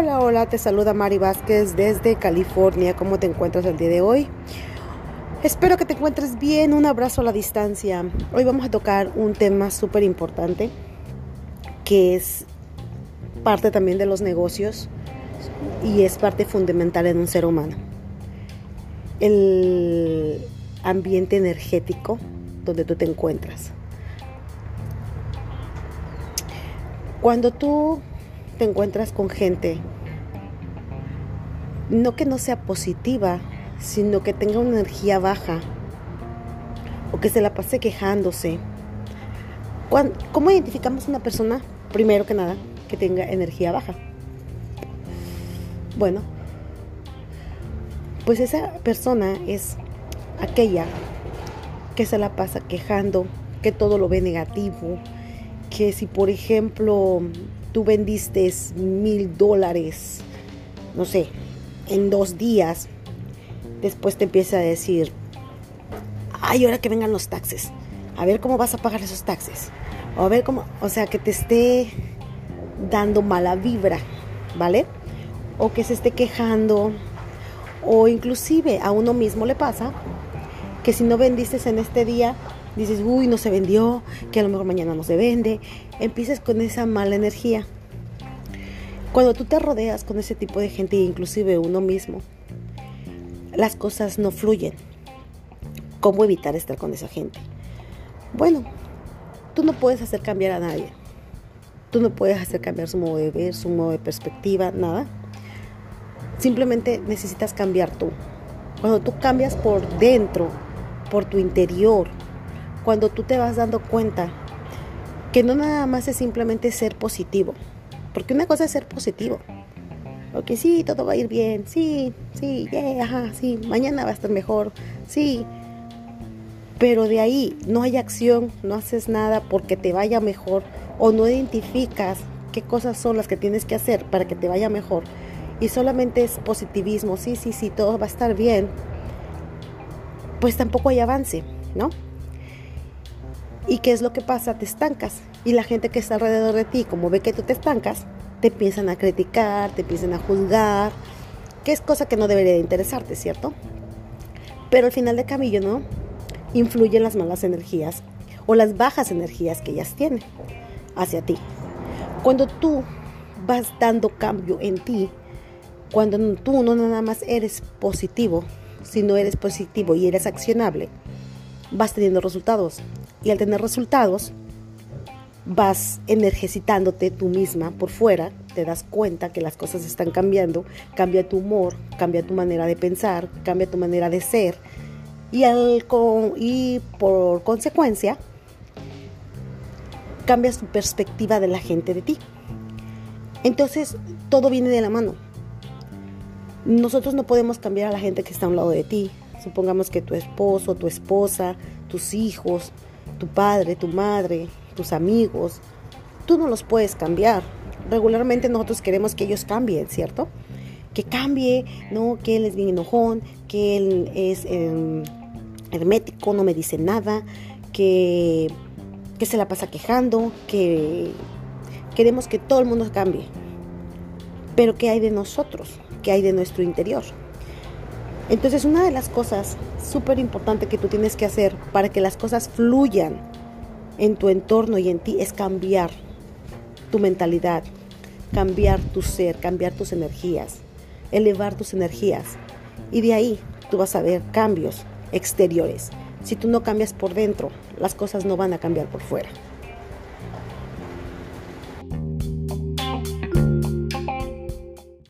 Hola, hola, te saluda Mari Vázquez desde California. ¿Cómo te encuentras el día de hoy? Espero que te encuentres bien. Un abrazo a la distancia. Hoy vamos a tocar un tema súper importante que es parte también de los negocios y es parte fundamental en un ser humano. El ambiente energético donde tú te encuentras. Cuando tú te encuentras con gente, no que no sea positiva, sino que tenga una energía baja o que se la pase quejándose. ¿Cómo identificamos una persona, primero que nada, que tenga energía baja? Bueno, pues esa persona es aquella que se la pasa quejando, que todo lo ve negativo, que si por ejemplo tú vendiste mil dólares, no sé, en dos días, después te empieza a decir, ay, ahora que vengan los taxes, a ver cómo vas a pagar esos taxes, o a ver cómo, o sea, que te esté dando mala vibra, ¿vale? O que se esté quejando, o inclusive a uno mismo le pasa que si no vendiste en este día, dices, uy, no se vendió, que a lo mejor mañana no se vende, empieces con esa mala energía. Cuando tú te rodeas con ese tipo de gente, inclusive uno mismo, las cosas no fluyen. ¿Cómo evitar estar con esa gente? Bueno, tú no puedes hacer cambiar a nadie. Tú no puedes hacer cambiar su modo de ver, su modo de perspectiva, nada. Simplemente necesitas cambiar tú. Cuando tú cambias por dentro, por tu interior, cuando tú te vas dando cuenta que no nada más es simplemente ser positivo, porque una cosa es ser positivo, ok, sí, todo va a ir bien, sí, sí, yeah, ajá, sí, mañana va a estar mejor, sí, pero de ahí no hay acción, no haces nada porque te vaya mejor o no identificas qué cosas son las que tienes que hacer para que te vaya mejor y solamente es positivismo, sí, sí, sí, todo va a estar bien, pues tampoco hay avance, ¿no? ¿Y qué es lo que pasa? Te estancas. Y la gente que está alrededor de ti, como ve que tú te estancas, te empiezan a criticar, te empiezan a juzgar, que es cosa que no debería de interesarte, ¿cierto? Pero al final de camino, ¿no? Influyen las malas energías o las bajas energías que ellas tienen hacia ti. Cuando tú vas dando cambio en ti, cuando tú no nada más eres positivo, sino eres positivo y eres accionable, vas teniendo resultados y al tener resultados vas energizándote tú misma por fuera, te das cuenta que las cosas están cambiando, cambia tu humor, cambia tu manera de pensar, cambia tu manera de ser y, al, y por consecuencia cambias tu perspectiva de la gente de ti. Entonces todo viene de la mano. Nosotros no podemos cambiar a la gente que está a un lado de ti. Supongamos que tu esposo, tu esposa, tus hijos, tu padre, tu madre, tus amigos, tú no los puedes cambiar. Regularmente nosotros queremos que ellos cambien, ¿cierto? Que cambie, no, que él es bien enojón, que él es em, hermético, no me dice nada, que, que se la pasa quejando, que queremos que todo el mundo cambie. Pero ¿qué hay de nosotros? ¿Qué hay de nuestro interior? Entonces una de las cosas súper importantes que tú tienes que hacer para que las cosas fluyan en tu entorno y en ti es cambiar tu mentalidad, cambiar tu ser, cambiar tus energías, elevar tus energías. Y de ahí tú vas a ver cambios exteriores. Si tú no cambias por dentro, las cosas no van a cambiar por fuera.